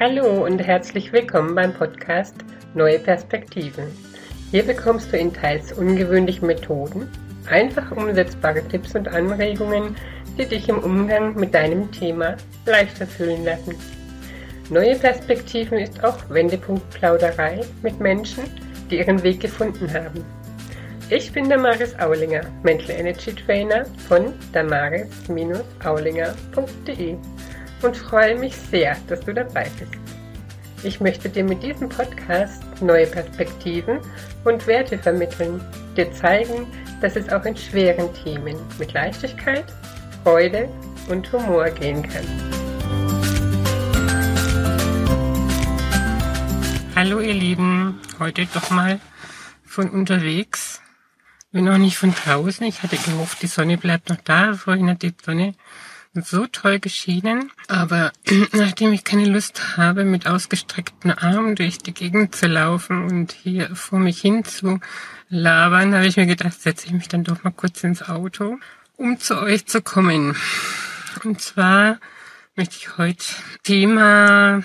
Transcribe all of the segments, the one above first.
Hallo und herzlich willkommen beim Podcast Neue Perspektiven. Hier bekommst du in teils ungewöhnlichen Methoden einfach umsetzbare Tipps und Anregungen, die dich im Umgang mit deinem Thema leichter fühlen lassen. Neue Perspektiven ist auch Wendepunkt Plauderei mit Menschen, die ihren Weg gefunden haben. Ich bin Damaris Aulinger, Mental Energy Trainer von damaris-aulinger.de und freue mich sehr, dass du dabei bist. Ich möchte dir mit diesem Podcast neue Perspektiven und Werte vermitteln, dir zeigen, dass es auch in schweren Themen mit Leichtigkeit, Freude und Humor gehen kann. Hallo ihr Lieben, heute doch mal von unterwegs bin noch nicht von draußen. Ich hatte gehofft, die Sonne bleibt noch da. Vorhin hat die Sonne so toll geschienen. Aber nachdem ich keine Lust habe, mit ausgestreckten Armen durch die Gegend zu laufen und hier vor mich hin zu labern, habe ich mir gedacht, setze ich mich dann doch mal kurz ins Auto, um zu euch zu kommen. Und zwar möchte ich heute Thema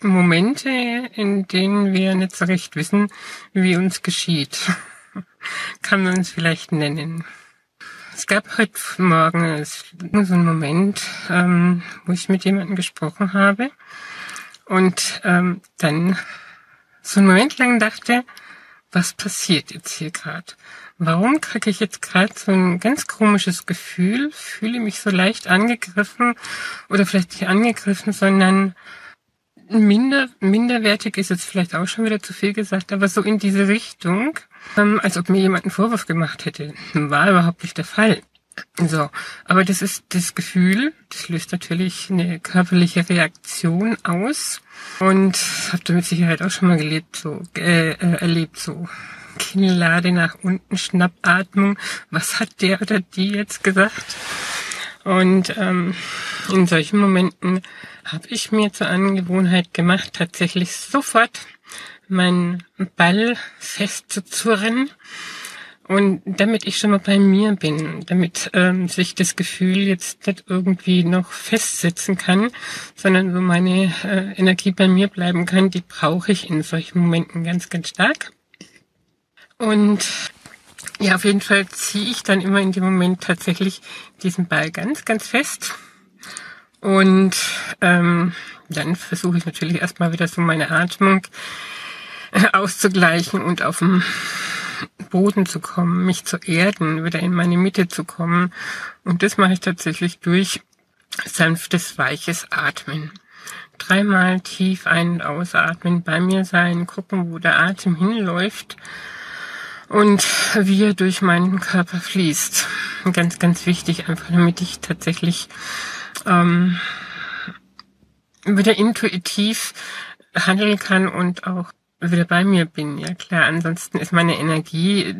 Momente, in denen wir nicht so recht wissen, wie uns geschieht kann man es vielleicht nennen. Es gab heute Morgen so einen Moment, ähm, wo ich mit jemandem gesprochen habe und ähm, dann so einen Moment lang dachte, was passiert jetzt hier gerade? Warum kriege ich jetzt gerade so ein ganz komisches Gefühl, fühle mich so leicht angegriffen oder vielleicht nicht angegriffen, sondern minder, minderwertig ist jetzt vielleicht auch schon wieder zu viel gesagt, aber so in diese Richtung, ähm, als ob mir jemand einen Vorwurf gemacht hätte. War überhaupt nicht der Fall. So, aber das ist das Gefühl, das löst natürlich eine körperliche Reaktion aus und habt du mit Sicherheit auch schon mal gelebt, so äh, äh, erlebt, so Kinnlade nach unten, Schnappatmung. Was hat der oder die jetzt gesagt? Und ähm, in solchen Momenten habe ich mir zur Angewohnheit gemacht, tatsächlich sofort meinen Ball festzuzurren. Und damit ich schon mal bei mir bin, damit ähm, sich das Gefühl jetzt nicht irgendwie noch festsetzen kann, sondern so meine äh, Energie bei mir bleiben kann, die brauche ich in solchen Momenten ganz, ganz stark. Und ja, auf jeden Fall ziehe ich dann immer in dem Moment tatsächlich diesen Ball ganz, ganz fest. Und ähm, dann versuche ich natürlich erstmal wieder so meine Atmung auszugleichen und auf dem Boden zu kommen, mich zu erden, wieder in meine Mitte zu kommen. Und das mache ich tatsächlich durch sanftes, weiches Atmen. Dreimal tief ein- und ausatmen, bei mir sein, gucken, wo der Atem hinläuft und wie er durch meinen Körper fließt. Ganz, ganz wichtig, einfach damit ich tatsächlich ähm, wieder intuitiv handeln kann und auch wieder bei mir bin. Ja klar, ansonsten ist meine Energie,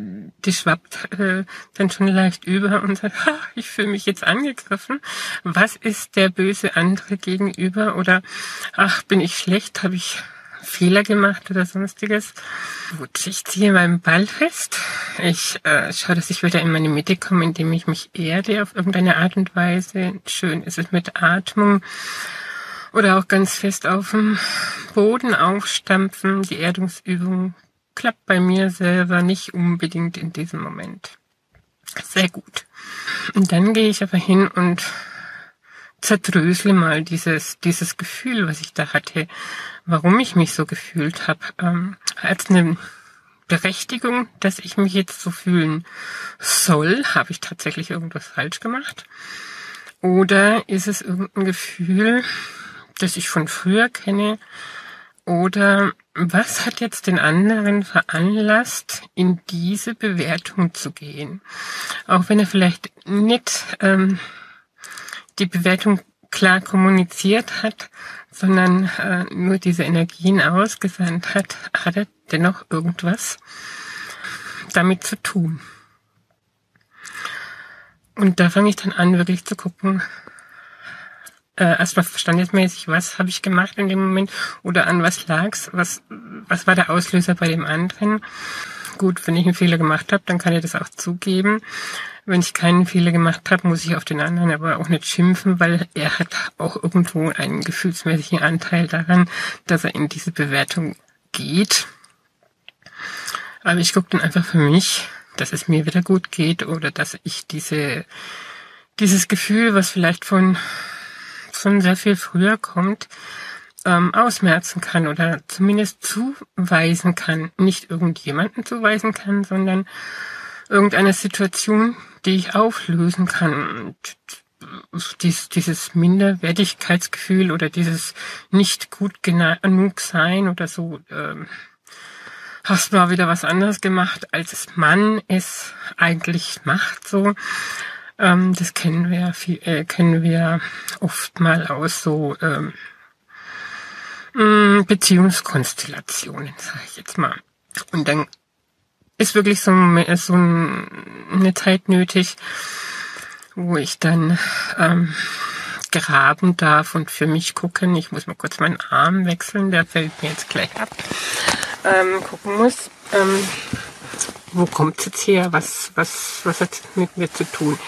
die schwappt äh, dann schon leicht über und sagt, ha, ich fühle mich jetzt angegriffen. Was ist der böse andere gegenüber? Oder ach, bin ich schlecht? Habe ich Fehler gemacht oder sonstiges? Gut, ich ziehe meinen Ball fest. Ich äh, schaue, dass ich wieder in meine Mitte komme, indem ich mich erde auf irgendeine Art und Weise. Schön ist es mit Atmung oder auch ganz fest auf dem Boden aufstampfen. Die Erdungsübung klappt bei mir selber nicht unbedingt in diesem Moment. Sehr gut. Und dann gehe ich aber hin und zerdrösle mal dieses, dieses Gefühl, was ich da hatte, warum ich mich so gefühlt habe, ähm, als eine Berechtigung, dass ich mich jetzt so fühlen soll. Habe ich tatsächlich irgendwas falsch gemacht? Oder ist es irgendein Gefühl, das ich von früher kenne? Oder was hat jetzt den anderen veranlasst, in diese Bewertung zu gehen? Auch wenn er vielleicht nicht ähm, die Bewertung klar kommuniziert hat, sondern äh, nur diese Energien ausgesandt hat, hat er dennoch irgendwas damit zu tun. Und da fange ich dann an, wirklich zu gucken, äh, erstmal verstandesmäßig, was habe ich gemacht in dem Moment oder an was lag's, was, was war der Auslöser bei dem anderen. gut, wenn ich einen Fehler gemacht habe, dann kann ich das auch zugeben. Wenn ich keinen Fehler gemacht habe, muss ich auf den anderen aber auch nicht schimpfen, weil er hat auch irgendwo einen gefühlsmäßigen Anteil daran, dass er in diese Bewertung geht. Aber ich gucke dann einfach für mich, dass es mir wieder gut geht oder dass ich diese, dieses Gefühl, was vielleicht von, von sehr viel früher kommt, ähm, ausmerzen kann oder zumindest zuweisen kann. Nicht irgendjemanden zuweisen kann, sondern irgendeine Situation, die ich auflösen kann. Dies, dieses Minderwertigkeitsgefühl oder dieses nicht gut genug sein oder so, ähm, hast mal wieder was anderes gemacht, als man es eigentlich macht, so. Ähm, das kennen wir, viel, äh, kennen wir oft mal aus so ähm, mm, Beziehungskonstellationen, sage ich jetzt mal. Und dann ist wirklich so, so eine Zeit nötig, wo ich dann ähm, graben darf und für mich gucken. Ich muss mal kurz meinen Arm wechseln, der fällt mir jetzt gleich ab. Ähm, gucken muss, ähm, wo kommt es jetzt her? Was, was, was hat mit mir zu tun?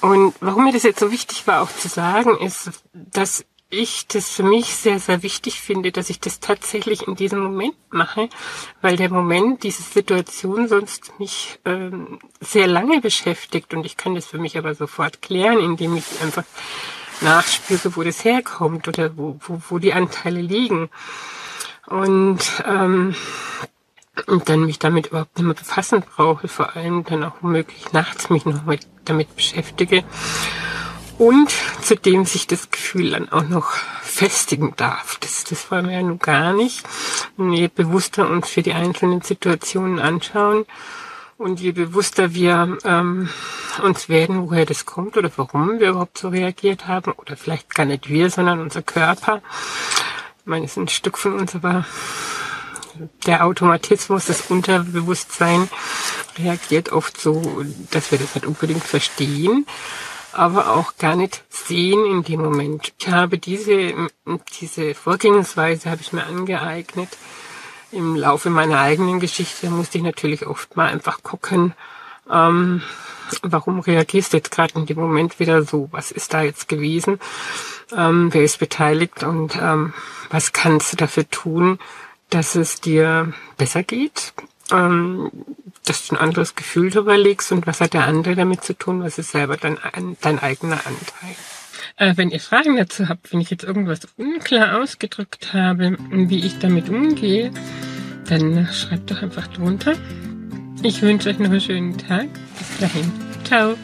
Und warum mir das jetzt so wichtig war, auch zu sagen, ist, dass ich das für mich sehr, sehr wichtig finde, dass ich das tatsächlich in diesem Moment mache, weil der Moment, diese Situation sonst mich ähm, sehr lange beschäftigt und ich kann das für mich aber sofort klären, indem ich einfach nachspüre, wo das herkommt oder wo, wo, wo die Anteile liegen. Und, ähm, und dann mich damit überhaupt nicht mehr befassen brauche, vor allem dann auch womöglich nachts mich noch mal damit beschäftige und zudem sich das Gefühl dann auch noch festigen darf. Das, das wollen wir ja nun gar nicht. Und je bewusster uns für die einzelnen Situationen anschauen und je bewusster wir ähm, uns werden, woher das kommt oder warum wir überhaupt so reagiert haben, oder vielleicht gar nicht wir, sondern unser Körper. Ich meine, es ist ein Stück von uns, aber der Automatismus, das Unterbewusstsein reagiert oft so, dass wir das nicht unbedingt verstehen aber auch gar nicht sehen in dem Moment. Ich habe diese, diese Vorgehensweise habe ich mir angeeignet. Im Laufe meiner eigenen Geschichte musste ich natürlich oft mal einfach gucken, ähm, warum reagierst du jetzt gerade in dem Moment wieder so? Was ist da jetzt gewesen? Ähm, wer ist beteiligt und ähm, was kannst du dafür tun, dass es dir besser geht? Ähm, dass du ein anderes Gefühl darüber legst und was hat der andere damit zu tun, was ist selber dein, dein eigener Anteil. Äh, wenn ihr Fragen dazu habt, wenn ich jetzt irgendwas unklar ausgedrückt habe, wie ich damit umgehe, dann schreibt doch einfach drunter. Ich wünsche euch noch einen schönen Tag. Bis dahin. Ciao.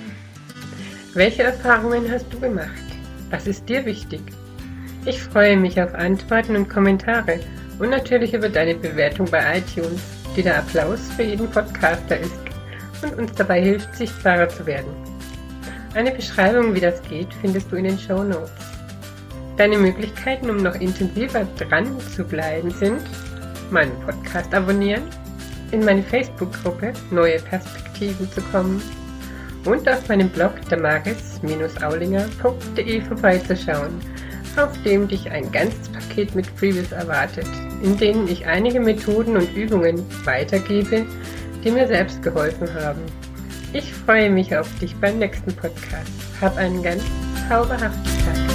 Welche Erfahrungen hast du gemacht? Was ist dir wichtig? Ich freue mich auf Antworten und Kommentare und natürlich über deine Bewertung bei iTunes die der Applaus für jeden Podcaster ist und uns dabei hilft, sichtbarer zu werden. Eine Beschreibung, wie das geht, findest du in den Show Notes. Deine Möglichkeiten, um noch intensiver dran zu bleiben, sind meinen Podcast abonnieren, in meine Facebook-Gruppe Neue Perspektiven zu kommen und auf meinem Blog damaris-aulinger.de vorbeizuschauen auf dem dich ein ganzes Paket mit Freebies erwartet, in denen ich einige Methoden und Übungen weitergebe, die mir selbst geholfen haben. Ich freue mich auf dich beim nächsten Podcast. Hab einen ganz zauberhaften Tag.